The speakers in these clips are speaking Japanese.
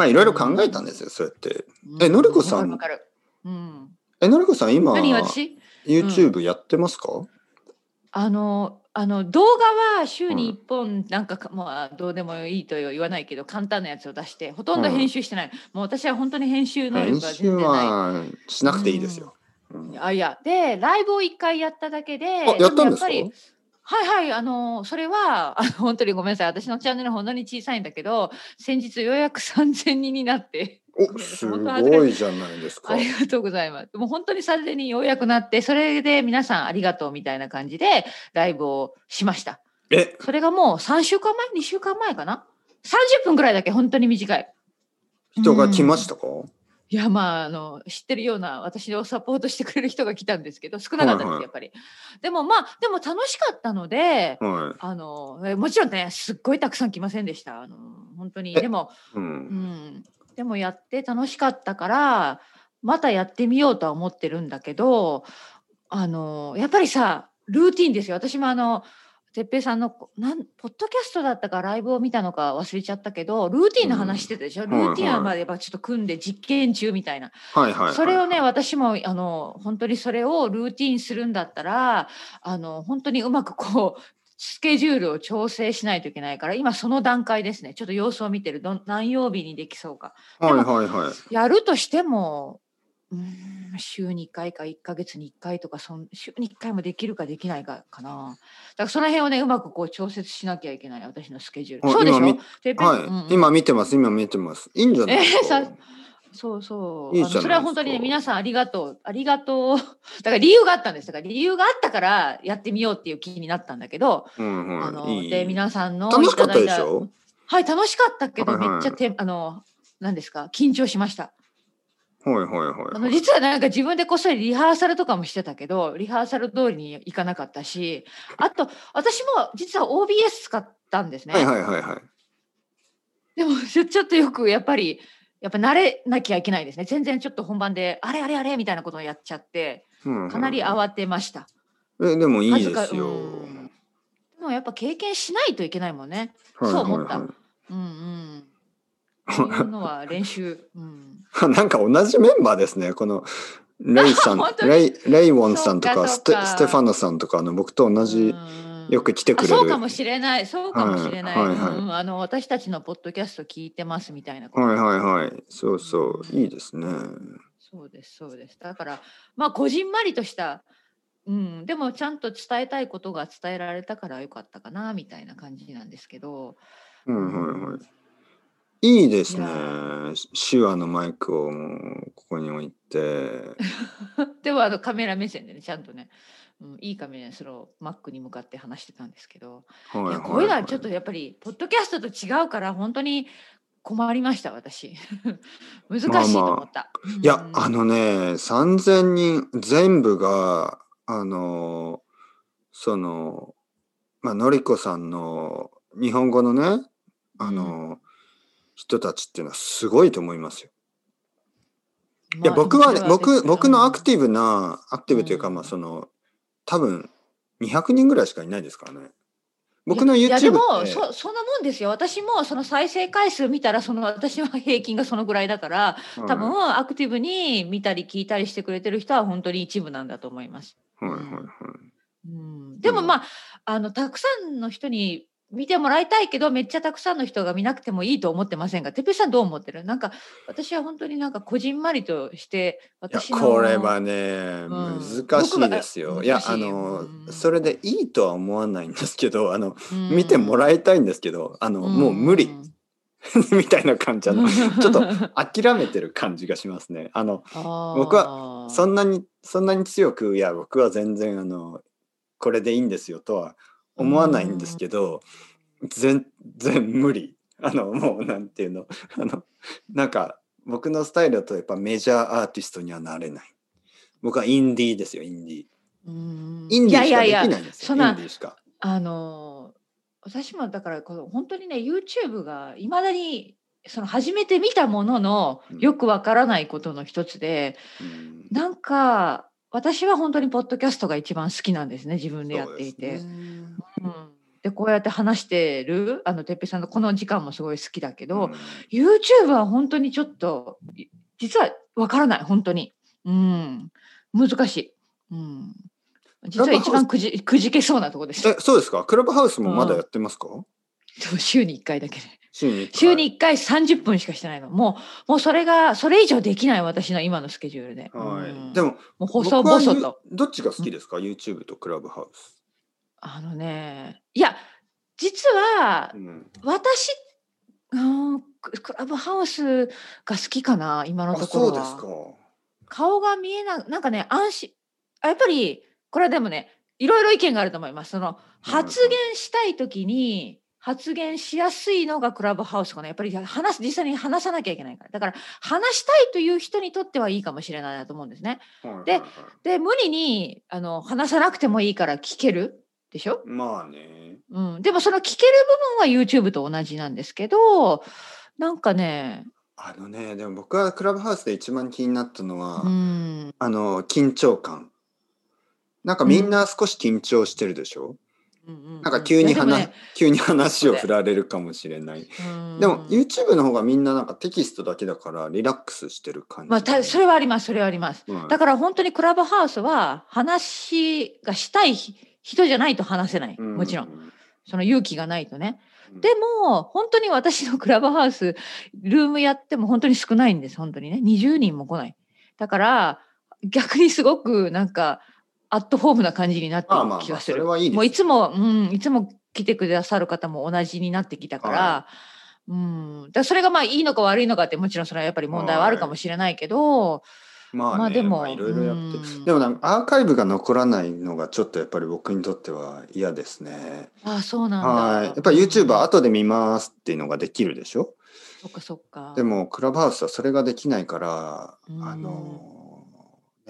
まあいろいろ考えたんですよ、そうやって。えのりこさんうん。え、のりこさん今、YouTube やってますか、あのあの動画は週に1本なんかか、まあどうでもいいとは言わないけど簡単なやつを出してほとんど編集してない、もう私は本当に編集能編力が全集然ない。はしなくていいですよ。うん。あいや。でライブを1回やっただけであ、やったんですか？もやっぱりはいはいあのそれはあの本当にごめんなさい私のチャンネル本当に小さいんだけど先日ようやく3000人になってお、すごいじゃないですかあ。りがとうございます。もう本当に3000人ようやくなって、それで皆さんありがとうみたいな感じでライブをしました。え、それがもう3週間前 ?2 週間前かな ?30 分ぐらいだけ本当に短い。人が来ましたか、いやまああの知ってるような私をサポートしてくれる人が来たんですけど少なかったです、はいはいやっぱり。でもまあでも楽しかったので、はあのえもちろんねすっごいたくさん来ませんでした。あの本当にえでもい。う。うんん、でもやって楽しかったからまたやってみようとは思ってるんだけどあのやっぱりさルーティンですよ私もあの哲平さんのなんポッドキャストだったかライブを見たのか忘れちゃったけどルーティンの話してたでしょ、ん。ルーティンはまあやっぱちょっと組んで実験中みたいな、はいはいはい。それをね私もあの本当にそれをルーティンするんだったらあの本当にうまくこうスケジュールを調整しないといけないから今その段階ですね。ちょっと様子を見てる。どん何曜日にできそうか。はいはいはい。やるとしてもうーん週に1回か1ヶ月に1回とかそん週に1回もできるかできないかかなだからその辺をねうまくこう調節しなきゃいけない私のスケジュールあそうでしょ？今はい、うんうん今見てます、今見てます。いいんじゃない？ですか。えーさそうそう。いいそれは本当にね、皆さんありがとう。ありがとう。だから理由があったんです。だから理由があったからやってみようっていう気になったんだけど、うんあのはい。いいで皆さんの楽しかったでしょ？はい、楽しかったけど、はいはいめっちゃてあの何ですか？緊張しました。はいはいはいあのはい。実はなんか自分でこっそりリハーサルとかもしてたけど、リハーサル通りにいかなかったし、あと私も実は OBS 使ったんですね。はいはいはいはい。でもちょっとよくやっぱりやっぱ慣れなきゃいけないですね。全然ちょっと本番であれあれあれみたいなことをやっちゃってかなり慌てました。えでもいいです数よ。でもやっぱ経験しないといけないもんね。はいそう思ったはいうんうん。のは練習。うん。はいなんか同じメンバーですね。このレイさん レイレイウォンさんとかステステファノさんとかあの僕と同じよく来てくれる。あそうかもしれない。そうかもしれない。はいはいはいうんあの私たちのポッドキャスト聞いてますみたいな。はいはいはい。そうそういいですね。そうですそうです。だからまあこじんまりとした。うん、でもちゃんと伝えたいことが伝えられたからよかったかなみたいな感じなんですけど、うんはいはい。いいですね。手話のマイクをここに置いて。でもあのカメラ目線でねちゃんとね、うん、いいカメラでそれを Mac に向かって話してたんですけど、はいはいい。やこういうのはちょっとやっぱりポッドキャストと違うから本当に困りました私。難しいと思った、いや、うん。あのね、3000人全部が、あの、その、まあ、のりこさんの日本語のね、あの、人たちっていうのはすごいと思いますよ。いや、まあ僕はね、僕、僕のアクィティブな、アクティブというか、うんまあ、その、多分、200人ぐらいしかいないですからね。僕のいや YouTube でもって、そそんなもんですよ私もその再生回数見たらその私は平均がそのぐらいだから多分はアクティブに見たり聞いたりしてくれてる人は本当に一部なんだと思います。いはいはいはい。うん、でもまあ,、あのたくさんの人に見てもらいたいけどめっちゃたくさんの人が見なくてもいいと思ってませんがてっぺいさんどう思ってる？なんか私は本当になんかこじんまりとして私のこれはね、うん。難しいですよ。いやあの、うん。それでいいとは思わないんですけどあの、うん。見てもらいたいんですけどあの、もう無理。みたいな感じあの ちょっと諦めてる感じがしますね。あの僕はそんなにそんなに強くいや僕は全然あのこれでいいんですよとは思わないんですけど、全然無理。あのもうなんていうのあのなんか僕のスタイルだとやっぱメジャーアーティストにはなれない。僕はインディーですよインディー。うんインディーしかできいやいやいやないんですよ。そんなインディーしか。あの私もだからこの本当にね YouTube がいまだにその初めて見たもののうんよくわからないことの一つで、うんなんか私は本当にポッドキャストが一番好きなんですね自分でやっていて。ねうんでこうやって話してるあのてっぺいさんのこの時間もすごい好きだけど、うん。YouTube は本当にちょっとい実はわからない本当に。うん。難しい、うん、実は一番くじくじけそうなとこです。えそうですか？クラブハウスもまだやってますか、そう週に1回だけ。で週に一回。週に1回30分しかしてないの。もうもうそれがそれ以上できない私の今のスケジュールで、はい、うん。でももう細々と。どっちが好きですか、YouTube とクラブハウス、あのねいや実はうん、私うんククラブハウスが好きかな今のあところは。そうですか。顔が見えななんかね安心あやっぱりこれはでもねいろいろ意見があると思います。その発言したい時に発言しやすいのがクラブハウスかな。やっぱり話す実際に話さなきゃいけないから。だから話したいという人にとってはいいかもしれないなと思うんですね。ではいはいはい。で無理にあの話さなくてもいいから聞けるでしょ、まあね。うん、でもその聞ける部分は YouTube と同じなんですけどなんかねあのねでも僕はクラブハウスで一番気になったのは、うん。あの緊張感。なんかみんな少し緊張してるでしょ、なんか急に話、急に話を振られるかもしれない。でも YouTube の方がみんななんかテキストだけだからリラックスしてる感じ。まあ、たそれはありますそれはあります。うん。だから本当にクラブハウスは話がしたい人じゃないと話せないうもちろん。その勇気がないとね。うんでも本当に私のクラブハウスルームやっても本当に少ないんです本当にね20人も来ない。だから逆にすごくなんかアットホームな感じになってる気がする。いもういつも、うん、いつも来てくださる方も同じになってきたから、はうん、だからそれがまあいいのか悪いのかってもちろんそれはやっぱり問題はあるかもしれないけど、まあね、まあでもまあいろいろやって、うんでもなんかアーカイブが残らないのがちょっとやっぱり僕にとっては嫌ですね。ああそうなんだ。はい。やっぱり YouTube は後で見ますっていうのができるでしょ？そっかそっか。でもクラブハウスはそれができないから、うんあの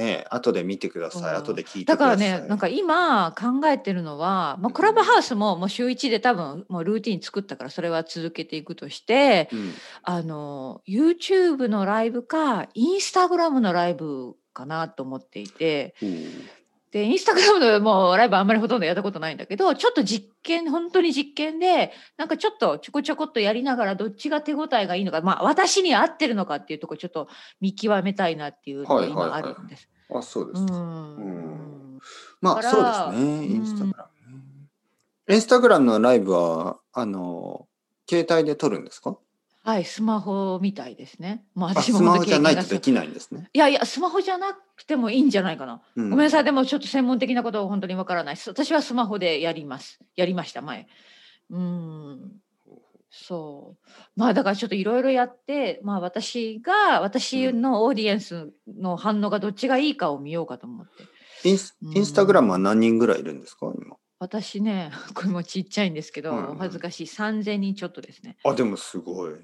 ね後で見てください、う。ん後で聞いてだかください。らねなんか今考えてるのは、まあ、クラブハウスももう週1で多分もうルーティン作ったからそれは続けていくとしてうん、あの YouTube のライブか Instagram のライブかなと思っていてでインスタグラムのもうライブあんまりほとんどやったことないんだけどちょっと実験本当に実験でなんかちょっとちょこちょこっとやりながらどっちが手応えがいいのかまあ私に合ってるのかっていうところちょっと見極めたいなっていうのが今はいはいはいあるんです。あそうですか。うんうんまあだそうですね。うんインスタグラムね。インスタグラムのライブはあの携帯で撮るんですか？はい、スマホみたいですね。もうあスマホじゃないとできないんですね。いやいや、スマホじゃなくてもいいんじゃないかな。ごごめんなさい、でもちょっと専門的なことは本当にわからない。私はスマホでやります。やりました、前。うん。そう。まあだからちょっといろいろやって、まあ私が、私のオーディエンスの反応がどっちがいいかを見ようかと思って。インスうんインスタグラムは何人ぐらいいるんですか？今？私ね、これもちっちゃいんですけど、うん恥ずかしい3000人ちょっとですね。あでもすごい。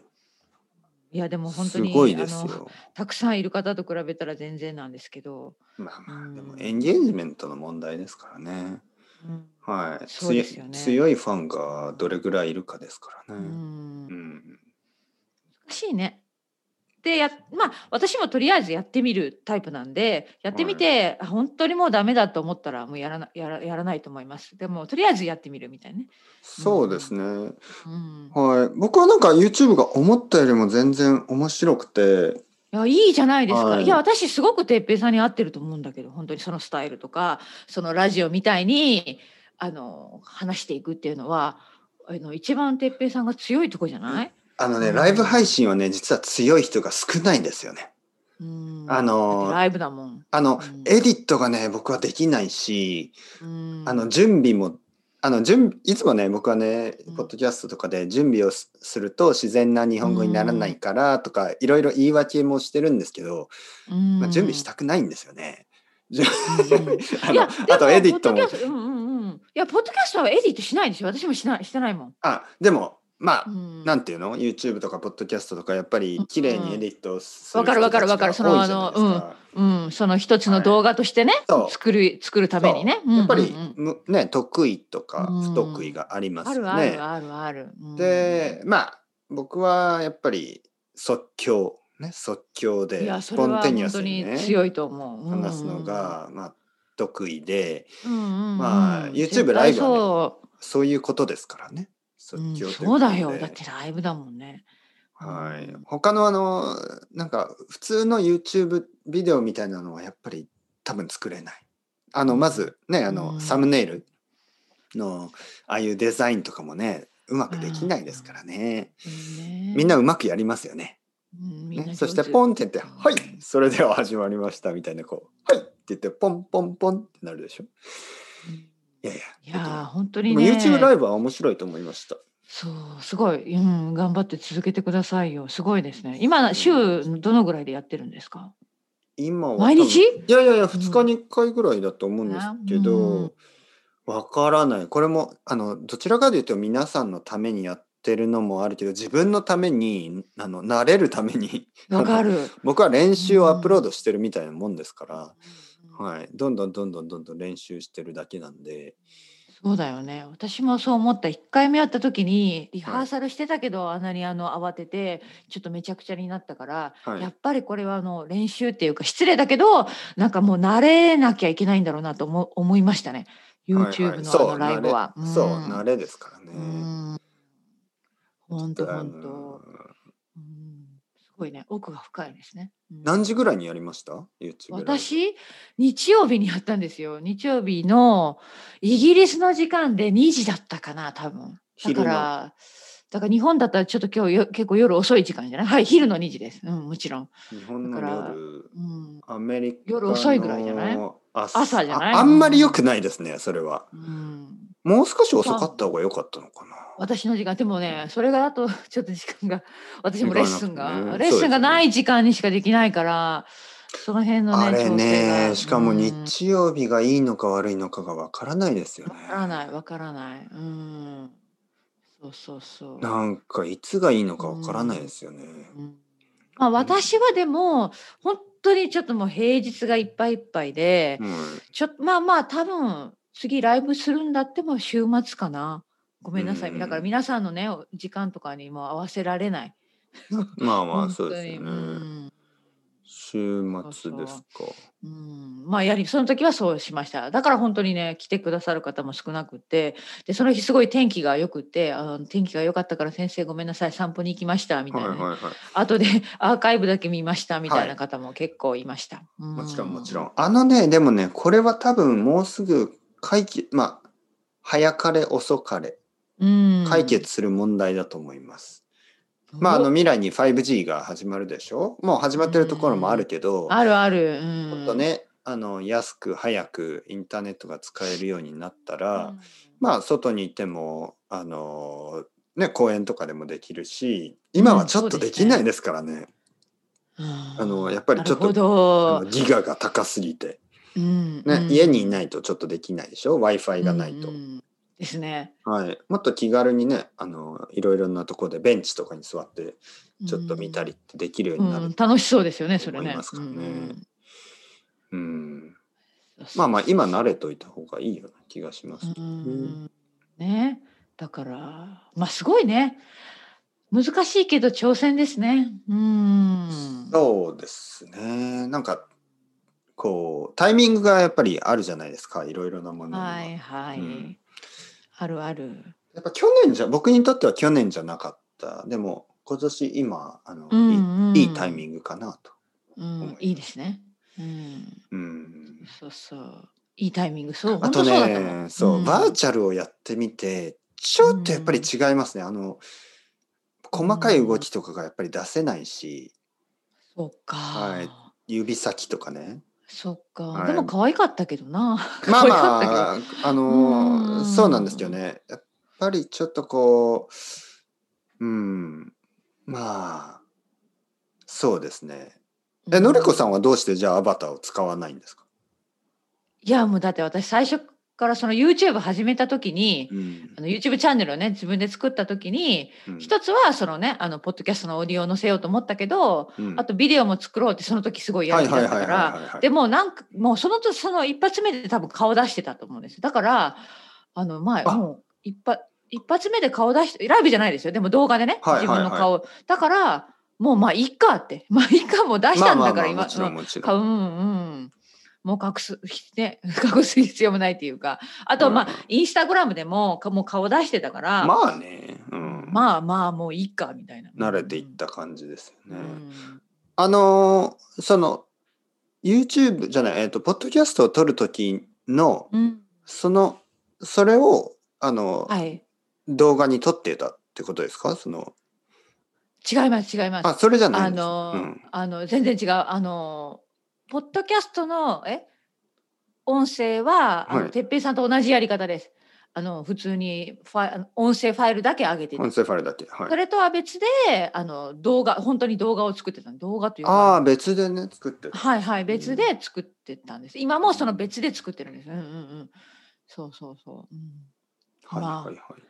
いやでも本当にすごいですよ。たくさんいる方と比べたら全然なんですけど、まあまあでもうんエンゲージメントの問題ですからね。うんはい。そうですよね強い強いファンがどれぐらいいるかですからうね。んうん。難しいね。でやまあ私もとりあえずやってみるタイプなんでやってみて、あ本当にもうダメだと思ったらもうやらなやらやらないと思います。でもとりあえずやってみるみたいなね。そうですね。うん、はい。僕はなんか YouTube が思ったよりも全然面白くて、いやいいじゃないですか。はいい、や私すごく哲平さんに合ってると思うんだけど本当にそのスタイルとかそのラジオみたいにあの話していくっていうのはあの一番哲平さんが強いとこじゃない、あのね、うんライブ配信はね、実は強い人が少ないんですよね。うんあのライブだもん。あの、うんエディットがね、僕はできないし、うんあの、準備も、あの、準備いつもね、僕はねうん、ポッドキャストとかで準備をすすると自然な日本語にならないからとか、いろいろ言い訳もしてるんですけど、うんまあ、準備したくないんですよね。あのいやあとエディットも。いや、ポッドキャストはエディットしないですよ。私もしない、してないもん。あでもまあ、うん。なんていうの？YouTube とかポッドキャストとかやっぱり綺麗にエディットすわかるわかるわかる。人たちが多いじゃそのないですか。うん、その一つの動画としてね、作る、作るためにね。やっぱり、うんうんうん。むね得意とかうん。不得意がありますあよね。るあるあるある。うん。でまあ僕はやっぱり即興ね即興いでスポンテニア本当スにねに強いと思う。うん。話すのが、まあ得意でうんうんうん。まあ YouTube ライブはそういうことですからね。うんそうだよ。だってライブだもんね。はい。うん、他のあのなんか普通の YouTube ビデオみたいなのはやっぱり多分作れない。あのまずねあの、うん。サムネイルのああいうデザインとかもねうまくできないですからね。ね。みんなうまくやりますよね。ね。そしてポンって言って「はいそれでは始まりました」みたいなこう「はい」って言ってポンポンポンってなるでしょ。うんいやいいやーや。本当にね。YouTube ライブは面白いと思いました。そうすごい、うん、頑張って続けてくださいよ。すごいですね。今週どのぐらいでやってるんですか？今は毎日？いやいやいや2日に1回ぐらいだと思うんですけうんどわ、からないこれもあのどちらかというと皆さんのためにやってるのもあるけど自分のためにあの慣れるためにわかる。僕は練習をアップロードしてるみたいなもんですから、うんはい、どんどんどんどんどんどん練習してるだけなんでそうだよね。私もそう思った。1回目やった時にリハーサルしてたけど、あんなにあの慌ててちょっとめちゃくちゃになったから、はいやっぱりこれはあの練習っていうか失礼だけどなんかもう慣れなきゃいけないんだろうなと思思いましたね。はいはい YouTube のあのライブは。そううん慣れですからね。うん本当あ本当。ごいね。奥が深いですね。うん何時ぐらいにやりました ?YouTube 私日曜日にやったんですよ。日曜日のイギリスの時間で2時だったかな多分。だからだから日本だったらちょっと今日よ結構夜遅い時間じゃない？はい昼の2時です。うんもちろん。日本の夜うんアメリカの夜遅いぐらいじゃない？朝朝じゃない？ああんまり良くないですねそれはうん、もう少し遅かった方が良かったのかな。私の時間。でもねそれがあと ちょっと時間が私もレッスンが、ね。レッスンがない時間にしかできないからその辺のねあれ調整がねしかもうん。日曜日がいいのか悪いのかがわからないですよね。わからないわからない。うん。そうそうそう。なんかいつがいいのかわからないですよね。うん。まあ私はでも本当にちょっともう平日がいっぱいいっぱいで、うん。ちょっとまあまあ多分次ライブするんだっても週末かな。ごめんなさい。うんだから皆さんのね時間とかにも合わせられない。まあまあ そうですよね。うん。週末ですか。うん、まあやりその時はそうしました。だから本当にね来てくださる方も少なくって。でその日すごい天気が良くってあの天気が良かったから先生ごめんなさい。散歩に行きましたみたいなね、はいはいはい。後で アーカイブだけ見ましたみたいな方も結構いました、もちろんもちろん。ん。あのね、でもね、これは多分もうすぐ解決、まあ、早かれ遅かれ、うん。解決する問題だと思います。まあ、あの未来に 5G が始まるでしょ？もう始まってるところもあるけど、あるある、うん、もっとね、あの安く早くインターネットが使えるようになったら、まあ外にいてもあのね公園とかでもできるし今はちょっとできないですからね,、うんあのやっぱりちょっとギガが高すぎて、うんねうん。家にいないとちょっとできないでしょ？W i f i がないと、うんうん。ですね。はい、もっと気軽にねあのいろいろなところでベンチとかに座ってちょっと見たりってできるようになるうん、楽しそうですよねそれね。ますからね。うんうん。まあまあ今慣れといた方がいいような気がしますけうん。ね。だからまあすごいね。難しいけど挑戦ですね。うん。そうですね。なんかこうタイミングがやっぱりあるじゃないですかいろいろなものには、はいはい、うん。あるある。やっぱ去年じゃ僕にとっては去年じゃなかった。でも今年今あの、うんうん。いいいいタイミングかなと、うん、いいですね。うん。うん、そうそう。いいタイミング。そうあと本当そうだと思ねそう、ん。バーチャルをやってみてちょっとやっぱり違いますね、あの細かい動きとかがやっぱり出せないし。そうか、はい。指先とかねそっか、はい。でも可愛かったけどな。まあ可愛かったけど。まああのうん。そうなんですよね。やっぱりちょっとこううんまあそうですね。えのりこさんはどうしてじゃあアバターを使わないんですか、いやもうだって私最初からその YouTube 始めた時に、うん。あの YouTube チャンネルをね自分で作った時に、うん。一つはそのねあのポッドキャストのオーディオを載せようと思ったけど、うん。あとビデオも作ろうってその時すごいやる気だったかはいはいはいはいはいはい。らでもうなんかもうそのとその一発目で多分顔出してたと思うんですだからあの前あもう一発一発目で顔出してライブじゃないですよ。でも動画でね、自分の顔。だからもうまあいいかって。まあいいかもう出したんだから、今まあまあまあもちろんもちろんうんうんもう隠す、ね、隠す必要もないっていうか。あとまあ、うん。インスタグラムでもかもう顔出してたから、まあね、うん、まあまあもういいかみたいな。慣れていった感じですようね。ん。あのーその YouTube じゃない、えっとポッドキャストを撮る時のうん。そのそれをあの、はい。動画に撮ってたってことですか？その。違います違います。あそれじゃないあの、うん。あの全然違う。あのポッドキャストのえ？音声は、あはいのてっぺいさんと同じやり方です。あの普通にファ音声ファイルだけ上げてて音声ファイルだけ。はいそ。れとは別であの動画本当に動画を作ってた動画というあかあ、別でね、作ってた。はいはい別で作ってたんです。今もその別で作ってるんです。うんうんうん。そうそうそう。うん、はいまあはいはい。